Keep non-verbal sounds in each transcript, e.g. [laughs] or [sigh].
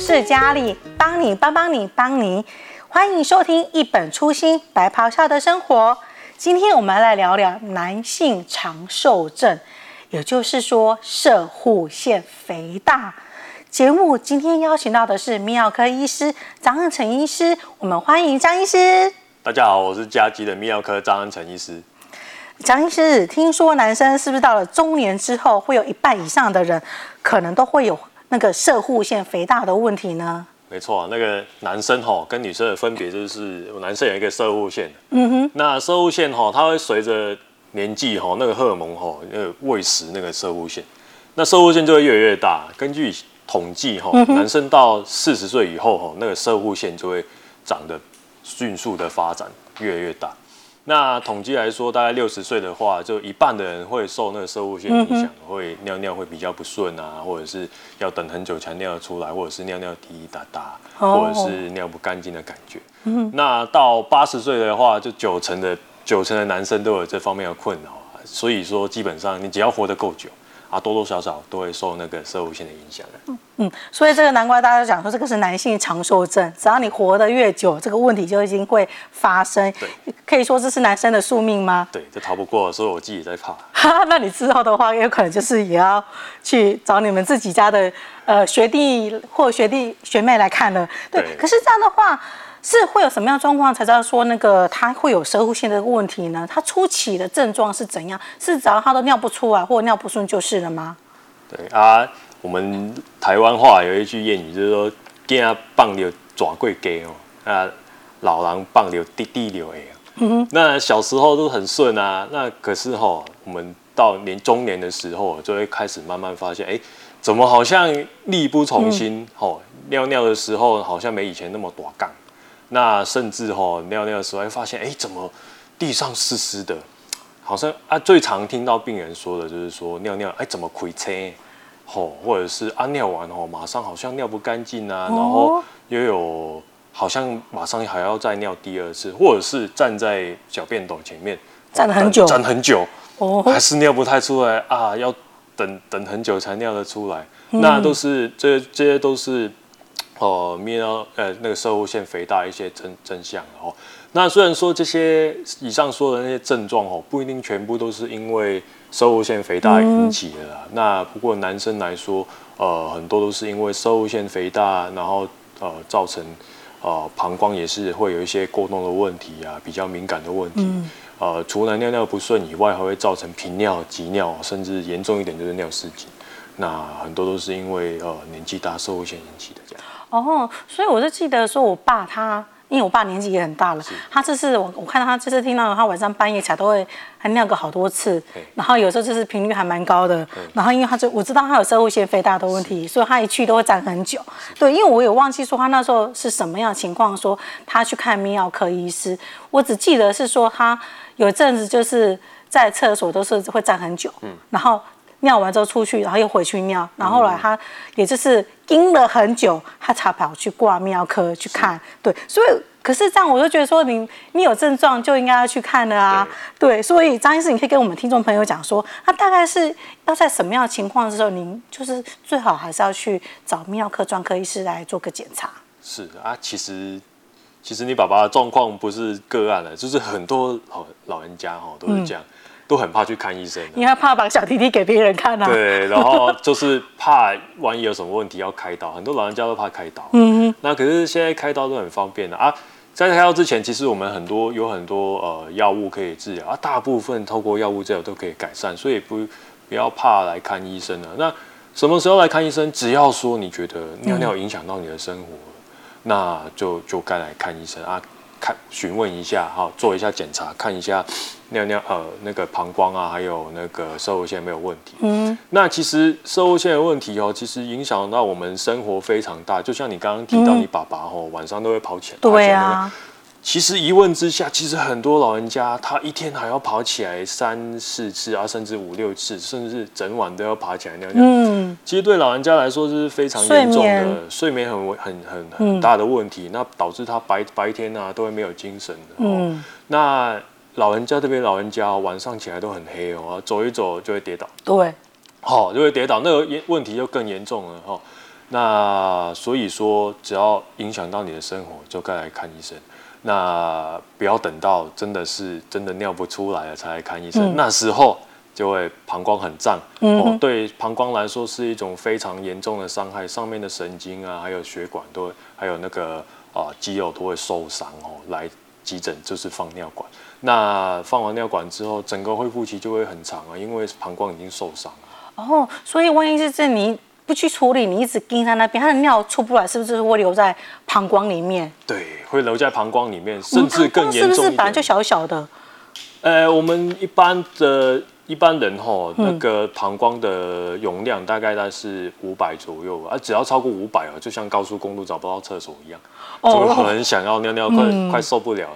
是佳丽，帮你帮帮你帮你，欢迎收听一本初心白袍下的生活。今天我们来聊聊男性长寿症，也就是说射护腺肥大。节目今天邀请到的是泌尿科医师张恩成医师，我们欢迎张医师。大家好，我是嘉基的泌尿科张恩成医师。张医师，听说男生是不是到了中年之后，会有一半以上的人可能都会有那个射护腺肥大的问题呢？没错，那个男生哈跟女生的分别就是，男生有一个射护腺，嗯哼，那射护腺哈，它会随着年纪哈，那个荷尔蒙哈，那个喂食那个射护腺，那射护腺就会越来越大。根据统计哈，男生到四十岁以后哈，那个射护腺就会长得迅速的发展，越来越大。那统计来说，大概六十岁的话，就一半的人会受那个射物线影响，嗯、会尿尿会比较不顺啊，或者是要等很久才尿得出来，或者是尿尿滴滴答答，或者是尿不干净的感觉。哦、那到八十岁的话，就九成的九成的男生都有这方面的困扰，所以说基本上你只要活得够久。啊，多多少少都会受那个摄护腺的影响的。嗯，所以这个难怪大家讲说这个是男性长寿症，只要你活得越久，这个问题就已经会发生。对，可以说这是男生的宿命吗？对，这逃不过，所以我自己也在怕。哈，那你之后的话，也有可能就是也要去找你们自己家的呃学弟或学弟学妹来看了。对，对可是这样的话。是会有什么样状况才知道说那个他会有摄护腺的问题呢？他初期的症状是怎样？是只要他都尿不出来或尿不顺就是了吗？对啊，我们台湾话有一句谚语，就是说“惊放流爪贵给哦”，啊，老狼棒流滴滴流哎。嗯哼。那小时候都很顺啊，那可是哈，我们到年中年的时候，就会开始慢慢发现，哎，怎么好像力不从心？吼、嗯，尿尿的时候好像没以前那么短杠。那甚至吼尿尿的时候，会发现哎、欸，怎么地上湿湿的？好像啊，最常听到病人说的就是说尿尿哎、欸，怎么亏车？吼，或者是啊尿完吼，马上好像尿不干净啊，然后又有好像马上还要再尿第二次，或者是站在小便斗前面站很久，站很久，哦，还是尿不太出来啊，要等等很久才尿得出来，嗯、那都是这这些都是。哦，泌尿呃那个摄护腺肥大一些真真相哦。那虽然说这些以上说的那些症状哦，不一定全部都是因为摄护腺肥大引起的啦。嗯、那不过男生来说，呃，很多都是因为摄护腺肥大，然后呃造成呃膀胱也是会有一些过动的问题啊，比较敏感的问题。嗯、呃，除了尿尿不顺以外，还会造成频尿、急尿，甚至严重一点就是尿失禁。那很多都是因为呃年纪大，摄护腺引起的这样。哦，所以我就记得说，我爸他，因为我爸年纪也很大了，他这次我我看到他这次听到他晚上半夜起来都会还尿个好多次，然后有时候就是频率还蛮高的，然后因为他就我知道他有摄护腺肥大的问题，所以他一去都会站很久。是对，因为我也忘记说他那时候是什么样的情况，说他去看泌尿科医师，我只记得是说他有一阵子就是在厕所都是会站很久，嗯，然后。尿完之后出去，然后又回去尿，然后后来他也就是盯了很久，他才跑去挂泌尿科去看。是对，所以可是这样，我就觉得说你你有症状就应该要去看了啊。对，对，所以张医师，你可以跟我们听众朋友讲说，他大概是要在什么样的情况的时候，您就是最好还是要去找泌尿科专科医师来做个检查。是啊，其实其实你爸爸的状况不是个案了，就是很多老老人家哈都是这样。嗯都很怕去看医生，你还怕把小弟弟给别人看啊？对，然后就是怕万一有什么问题要开刀，很多老人家都怕开刀。嗯哼，那可是现在开刀都很方便的啊。在开刀之前，其实我们很多有很多呃药物可以治疗啊，大部分透过药物治疗都可以改善，所以不不要怕来看医生了。那什么时候来看医生？只要说你觉得尿尿影响到你的生活，嗯、那就就该来看医生啊。看询问一下哈，做一下检查，看一下尿尿呃那个膀胱啊，还有那个摄护腺没有问题。嗯，那其实摄护腺的问题哦，其实影响到我们生活非常大。就像你刚刚提到，你爸爸哦、嗯、晚上都会跑起来。对啊。其实一问之下，其实很多老人家他一天还要跑起来三四次啊，甚至五六次，甚至整晚都要爬起来尿尿。嗯，其实对老人家来说是非常严重的睡眠很很很很大的问题，嗯、那导致他白白天啊都会没有精神的。嗯，那老人家这边老人家晚上起来都很黑哦，走一走就会跌倒。对，好就会跌倒，那个问题就更严重了哈。那所以说，只要影响到你的生活，就该来看医生。那不要等到真的是真的尿不出来了才来看医生，嗯、那时候就会膀胱很胀，嗯、哦，对膀胱来说是一种非常严重的伤害，上面的神经啊，还有血管都会，还有那个啊肌肉都会受伤哦。来急诊就是放尿管，那放完尿管之后，整个恢复期就会很长啊，因为膀胱已经受伤了。哦，所以万一是这你。不去处理，你一直盯在那边，他的尿出不来，是不是会留在膀胱里面？对，会留在膀胱里面，甚至更严重。是不是本来就小小的？呃，我们一般的一般人吼，那个膀胱的容量大概在是五百左右啊，只要超过五百啊，就像高速公路找不到厕所一样，就会很想要尿尿，快、嗯、快受不了。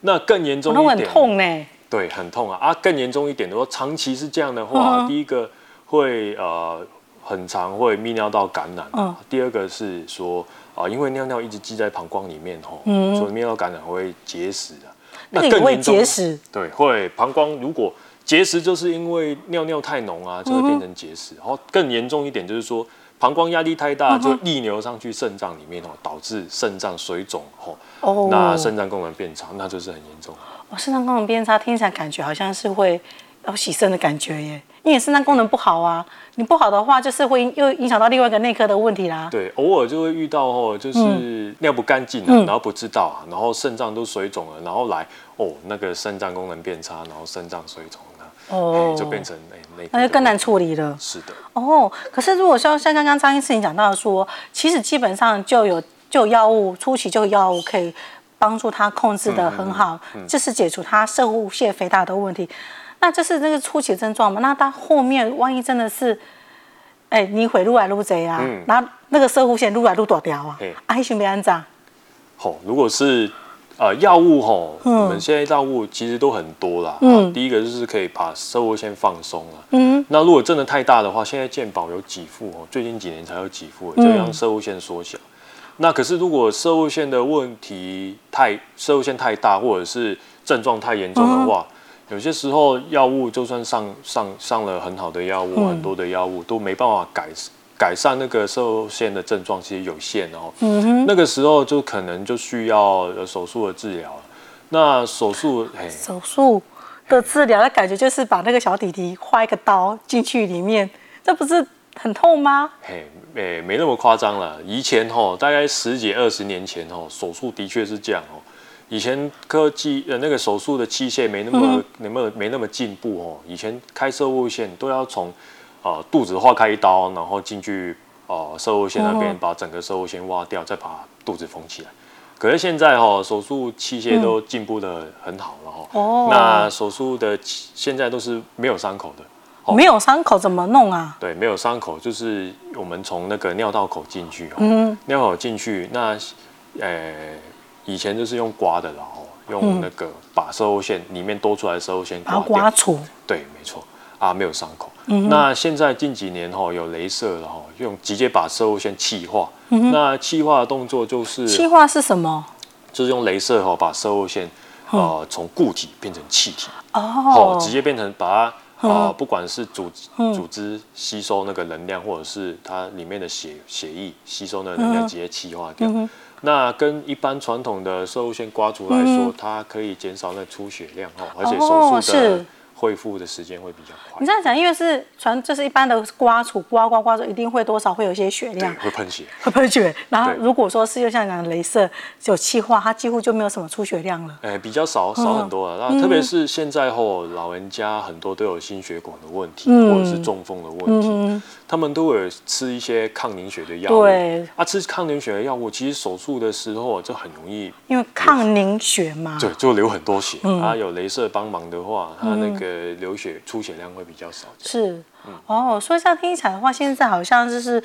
那更严重一点，很痛呢。对，很痛啊啊！更严重一点的话，长期是这样的话，嗯、第一个会呃。很常会泌尿道感染。嗯，第二个是说啊，因为尿尿一直积在膀胱里面吼，嗯，所以泌尿道感染会结石的。那更会结石？对，会膀胱如果结石，就是因为尿尿太浓啊，就会变成结石。然后更严重一点就是说，膀胱压力太大，就逆流上去肾脏里面哦，导致肾脏水肿吼。哦，那肾脏功能变差，那就是很严重。哦，肾脏功能变差，听起来感觉好像是会要洗肾的感觉耶。因为肾脏功能不好啊，你不好的话，就是会又影响到另外一个内科的问题啦。对，偶尔就会遇到哦，就是尿不干净啊，嗯、然后不知道啊，然后肾脏都水肿了，然后来哦，那个肾脏功能变差，然后肾脏水肿了，哦，就变成哎那那就更难处理了。是的。哦，可是如果像像刚刚张医师你讲到说，其实基本上就有就有药物初期就有药物可以帮助他控制的很好，嗯嗯嗯、就是解除他摄护腺肥大的问题。那这是那个初期的症状嘛？那他后面万一真的是，哎、欸，你会愈来愈多啊，嗯、然后那个射护腺愈来愈大条啊，阿还想要安怎？好，如果是呃药物吼，嗯、我们现在药物其实都很多啦。嗯，第一个就是可以把射护腺放松了。嗯，那如果真的太大的话，现在健保有给付哦，最近几年才有给付，就让射护腺缩小。嗯、那可是如果摄护腺的问题太摄护腺太大，或者是症状太严重的话。嗯有些时候药物就算上上上了很好的药物，嗯、很多的药物都没办法改改善那个受限的症状，其实有限哦。嗯哼，那个时候就可能就需要手术的治疗。那手术，手术的治疗的感觉就是把那个小弟弟划一个刀进去里面，这不是很痛吗？嘿，没没那么夸张了。以前吼，大概十几二十年前吼，手术的确是这样哦。以前科技呃那个手术的器械没那么没那么没那么进步哦。以前开摄护腺都要从呃肚子划开一刀，然后进去呃摄护腺那边把整个摄护腺挖掉，再把肚子缝起来。可是现在哈手术器械都进步的很好了哈。哦。那手术的现在都是没有伤口的。没有伤口怎么弄啊？对，没有伤口就是我们从那个尿道口进去哦。尿道口进去，那呃。以前就是用刮的，然后用那个把摄护腺里面多出来的摄护腺刮除。对，没错。啊，没有伤口。嗯、那现在近几年哈有镭射，然后用直接把摄护腺气化。嗯、那气化的动作就是气化是什么？就是用镭射哈把摄护腺呃从固体变成气体。哦，直接变成把它呃不管是组组织吸收那个能量，或者是它里面的血血液吸收那个能量，直接气化掉。嗯那跟一般传统的摄护腺刮除来说，嗯、它可以减少那出血量哦，而且手术的恢复的时间会比较快。你这样讲，因为是传，就是一般的刮除刮刮刮，就一定会多少会有一些血量，会喷血，会喷血。然后如果说是就像讲的镭射有气化，它几乎就没有什么出血量了。哎，比较少，少很多了。那、嗯、特别是现在后，老人家很多都有心血管的问题，嗯、或者是中风的问题。嗯他们都会吃一些抗凝血的药物。对啊，吃抗凝血的药物，其实手术的时候就很容易，因为抗凝血嘛，对，就流很多血。嗯、啊，有镭射帮忙的话，它那个流血出血量会比较少。是，哦，所以这样听起来的话，现在好像就是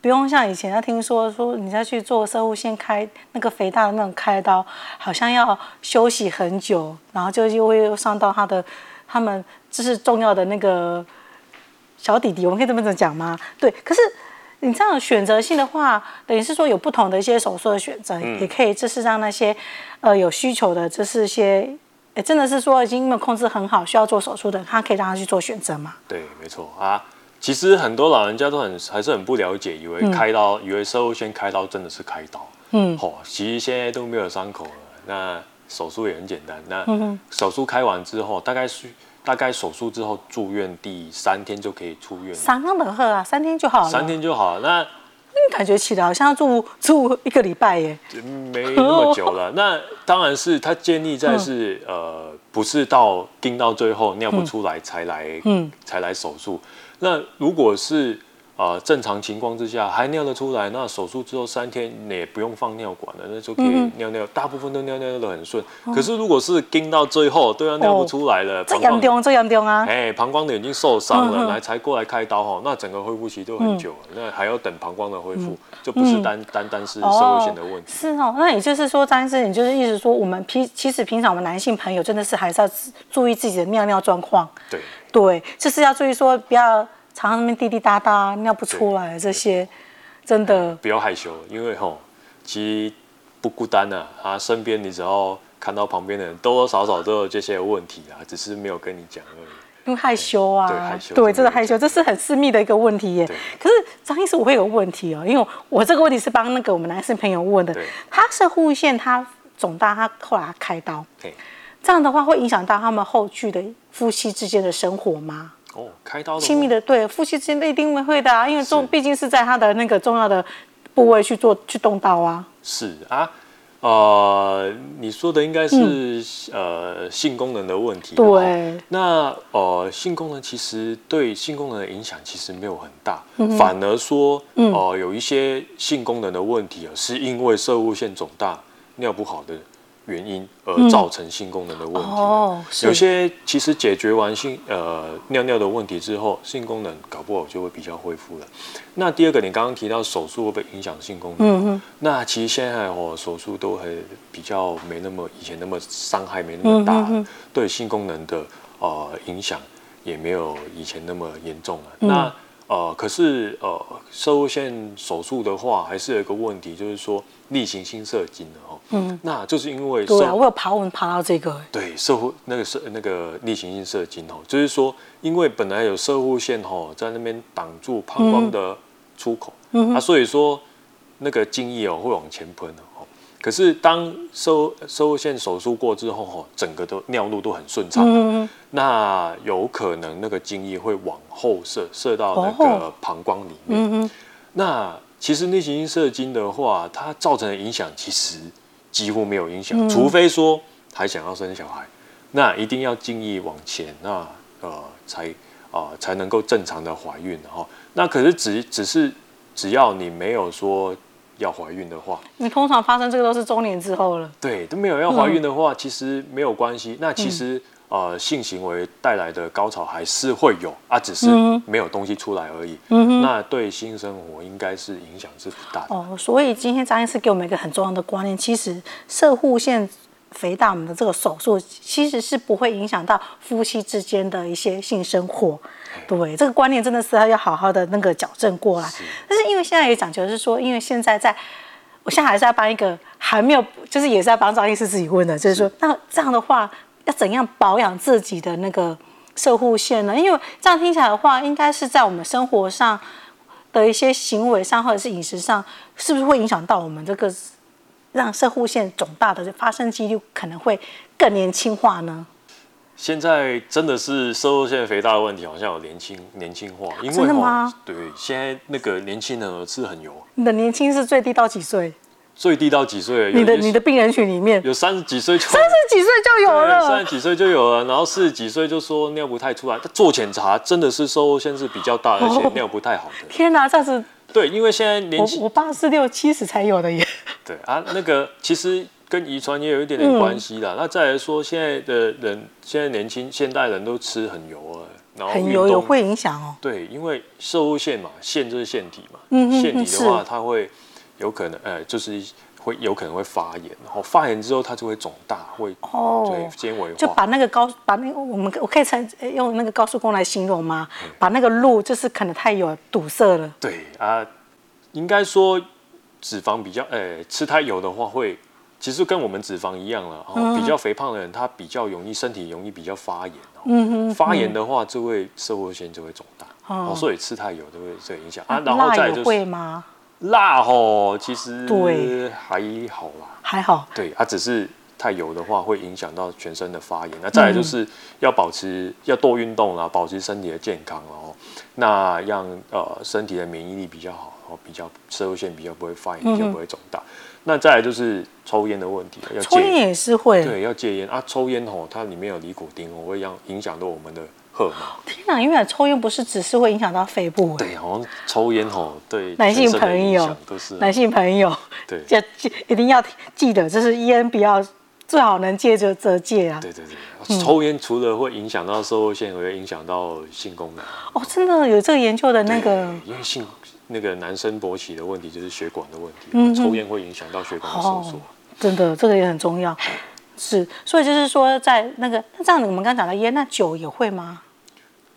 不用像以前要听说说你要去做生物先开那个肥大的那种开刀，好像要休息很久，然后就又会又伤到他的他们就是重要的那个。小弟弟，我们可以这么讲吗？对，可是你这样选择性的话，等于是说有不同的一些手术的选择，也可以就是让那些呃有需求的，就是一些哎真的是说已经没有控制很好，需要做手术的，他可以让他去做选择嘛？对，没错啊。其实很多老人家都很还是很不了解，以为开刀，嗯、以为摄护腺开刀真的是开刀。嗯，哦，其实现在都没有伤口了，那手术也很简单。那手术开完之后，大概是大概手术之后住院第三天就可以出院。三天的喝啊，三天就好了。三天就好了。那感觉起来好像要住 [laughs] 住一个礼拜耶，没那么久了。[laughs] 那当然是他建立在是、嗯、呃，不是到盯到最后尿不出来才来，嗯，才来手术。那如果是啊、呃，正常情况之下还尿得出来，那手术之后三天你也不用放尿管了，那就可以尿尿，嗯、大部分都尿尿得很顺。嗯、可是如果是盯到最后都要尿不出来了，这严重，这严重啊！哎，膀胱的已经受伤了，来、嗯、才过来开刀哈，那整个恢复期都很久了，嗯、那还要等膀胱的恢复，嗯、就不是单单单是摄护腺的问题。是哦，那也就是说，张医生，你就是意思说，我们平其实平常我们男性朋友真的是还是要注意自己的尿尿状况。对对，就是要注意说不要。常常那边滴滴答答尿不出来，这些真的。不要害羞，因为吼其实不孤单啊，啊身边你只要看到旁边的人多多少少都有这些问题啊，只是没有跟你讲而已。因为害羞啊，对害羞，对真的害羞，这是很私密的一个问题耶。可是张医师，我会有问题哦，因为我这个问题是帮那个我们男生朋友问的，他是摄护腺他肿大，他后来开刀，这样的话会影响到他们后续的夫妻之间的生活吗？哦，开刀的亲密的对夫妻之间一定会的啊，因为重毕竟是在他的那个重要的部位去做去动刀啊。是啊，呃，你说的应该是、嗯、呃性功能的问题。对，那呃性功能其实对性功能的影响其实没有很大，嗯、反而说哦、呃、有一些性功能的问题啊，是因为摄物腺肿大、尿不好的。原因而造成性功能的问题，嗯哦、有些其实解决完性呃尿尿的问题之后，性功能搞不好就会比较恢复了。那第二个，你刚刚提到手术会不会影响性功能？那其实现在哦手术都还比较没那么以前那么伤害没那么大，嗯、哼对性功能的呃影响也没有以前那么严重了。嗯、那呃可是呃射护线手术的话，还是有一个问题，就是说例行性射精的哦。嗯，那就是因为对啊，我有爬文爬到这个。对，射护那个射那个例行性射精哦，就是说，因为本来有射护线哦在那边挡住膀胱的出口，嗯啊，所以说那个精液哦会往前喷哦。可是当收收线手术过之后哦，整个都尿路都很顺畅，嗯，那有可能那个精液会往后射，射到那个膀胱里面。嗯，那其实内行性射精的话，它造成的影响其实。几乎没有影响，嗯、除非说还想要生小孩，那一定要精液往前，那呃才啊、呃、才能够正常的怀孕哈。那可是只只是只要你没有说要怀孕的话，你通常发生这个都是中年之后了。对，都没有要怀孕的话，嗯、其实没有关系。那其实。嗯呃，性行为带来的高潮还是会有啊，只是没有东西出来而已。嗯哼，那对性生活应该是影响是不大的。哦，所以今天张医师给我们一个很重要的观念，其实射护腺肥大我们的这个手术其实是不会影响到夫妻之间的一些性生活。对，这个观念真的是要好好的那个矫正过来。是，但是因为现在也讲究是说，因为现在在，我现在还是要帮一个还没有，就是也是要帮张医师自己问的，就是说，是那这样的话。要怎样保养自己的那个射护线呢？因为这样听起来的话，应该是在我们生活上的一些行为上，或者是饮食上，是不是会影响到我们这个让射护线肿大的发生几率可能会更年轻化呢？现在真的是摄护腺肥大的问题，好像有年轻年轻化，因为真的吗？对，现在那个年轻人吃很油。你的年轻是最低到几岁？最低到几岁？你的你的病人群里面有三十几岁就三十几岁就有了，三十几岁就有了，然后四十几岁就说尿不太出来，他做检查真的是摄护腺是比较大，而且尿不太好的。天哪，这样子对，因为现在年轻，我爸是六七十才有的耶。对啊，那个其实跟遗传也有一点点关系的。那再来说，现在的人现在年轻现代人都吃很油啊，然后很油有会影响哦。对，因为摄护腺嘛，腺就是腺体嘛，嗯嗯，腺体的话它会。有可能，呃，就是会有可能会发炎，然后发炎之后它就会肿大，会哦，对，纤维化，就把那个高，把那个我们我可以称用那个高速公路来形容吗？嗯、把那个路就是可能太油堵塞了。对啊，应该说脂肪比较，呃，吃太油的话会。其实跟我们脂肪一样了，哦，比较肥胖的人，他比较容易身体容易比较发炎，嗯哼，发炎的话，就会摄护腺就会肿大，哦，所以吃太油都会这个影响。啊。然后再就是会吗？辣哦，其实对还好啦，还好，对，它只是太油的话会影响到全身的发炎。那再来就是要保持要多运动啊，保持身体的健康哦，那让呃身体的免疫力比较好，哦，比较摄护腺比较不会发炎，比较不会肿大。那再来就是抽烟的问题，要抽烟也是会，对，要戒烟啊。抽烟吼，它里面有尼古丁哦，会让影响到我们的荷尔蒙。天哪，因为抽烟不是只是会影响到肺部，对，好像抽烟吼对男性朋友都是男性朋友，对，要 [laughs] 记一定要记得，这是烟不要最好能戒就则戒啊。对对对，抽烟除了会影响到摄护腺，也会影响到性功能。哦，真的有这个研究的那个，因为性。那个男生勃起的问题就是血管的问题，嗯、抽烟会影响到血管的收缩、哦。真的，这个也很重要。是，所以就是说，在那个那这样，我们刚刚讲到烟，那酒也会吗？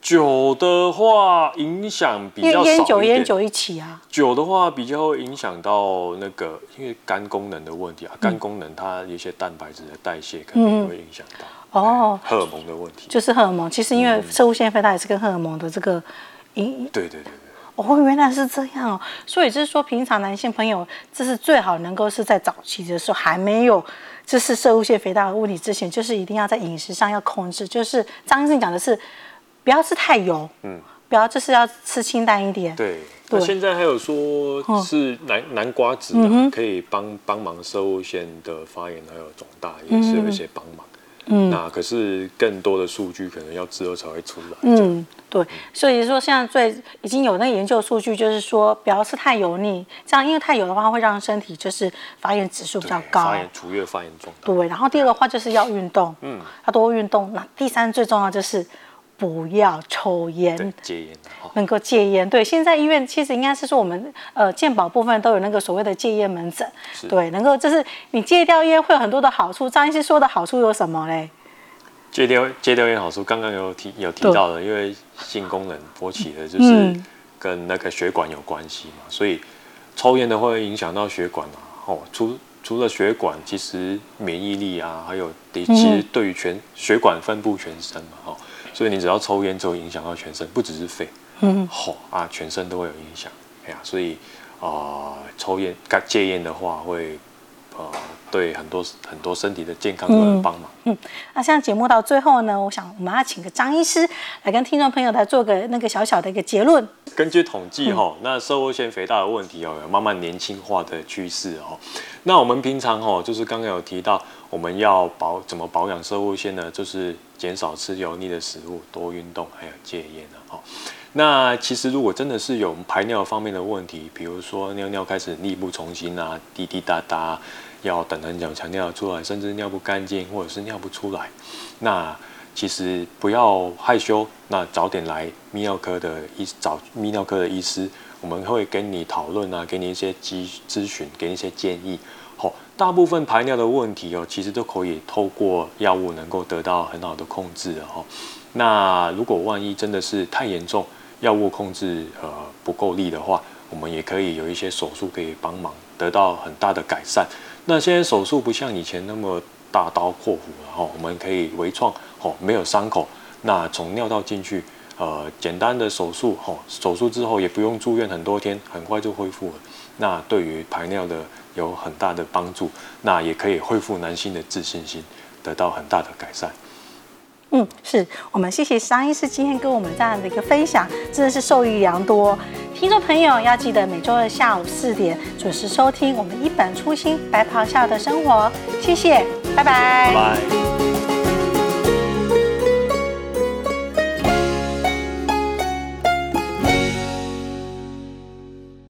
酒的话，影响比较。烟酒烟酒一起啊。酒的话，比较会影响到那个，因为肝功能的问题啊，肝功能它一些蛋白质的代谢可能会影响到。哦。荷尔蒙的问题。就是荷尔蒙，其实因为摄物腺肥大也是跟荷尔蒙的这个影。对对对。哦，原来是这样哦，所以就是说，平常男性朋友，这是最好能够是在早期的时候还没有，这是摄护腺肥大的问题之前，就是一定要在饮食上要控制。就是张医生讲的是，不要吃太油，嗯，不要就是要吃清淡一点。对，对。那现在还有说是南南瓜子啊，可以帮帮忙摄护腺的发炎还有肿大，也是有一些帮忙。嗯，那可是更多的数据可能要之后才会出来。嗯，对，所以说现在最已经有那个研究数据，就是说不要吃太油腻，这样因为太油的话会让身体就是发炎指数比较高，发炎逐月发炎状态。对，然后第二个话就是要运动，嗯，要多运动。那第三最重要就是。不要抽烟，戒烟，能够戒烟。对，现在医院其实应该是说我们呃健保部分都有那个所谓的戒烟门诊，对，能够就是你戒掉烟会有很多的好处。张医师说的好处有什么嘞？戒掉戒掉烟好处，刚刚有提有提到的，因为性功能勃起的就是跟那个血管有关系嘛，所以抽烟的会影响到血管啊。哦，除除了血管，其实免疫力啊，还有其实对于全血管分布全身嘛，哦。所以你只要抽烟，就会影响到全身，不只是肺，嗯，吼啊，全身都会有影响，哎呀，所以啊、呃，抽烟、戒烟的话，会呃，对很多很多身体的健康都有帮忙。嗯，那像节目到最后呢，我想我们要请个张医师来跟听众朋友来做个那个小小的一个结论。根据统计哈，那瘦肉腺肥大的问题哦，有慢慢年轻化的趋势哦。那我们平常哦，就是刚刚有提到，我们要保怎么保养瘦肉腺呢？就是减少吃油腻的食物，多运动，还有戒烟哦。那其实如果真的是有排尿方面的问题，比如说尿尿开始力不从心啊，滴滴答答，要等很久才尿出来，甚至尿不干净，或者是尿不出来，那。其实不要害羞，那早点来泌尿科的医找泌尿科的医师，我们会跟你讨论啊，给你一些咨咨询，给你一些建议。好，大部分排尿的问题哦，其实都可以透过药物能够得到很好的控制的哦。那如果万一真的是太严重，药物控制呃不够力的话，我们也可以有一些手术可以帮忙得到很大的改善。那现在手术不像以前那么大刀阔斧了哈，我们可以微创。哦，没有伤口，那从尿道进去，呃，简单的手术，哦，手术之后也不用住院很多天，很快就恢复了。那对于排尿的有很大的帮助，那也可以恢复男性的自信心，得到很大的改善。嗯，是我们谢谢张医师今天跟我们这样的一个分享，真的是受益良多。听众朋友要记得每周二下午四点准时收听我们一本初心白袍下的生活。谢谢，拜。拜拜。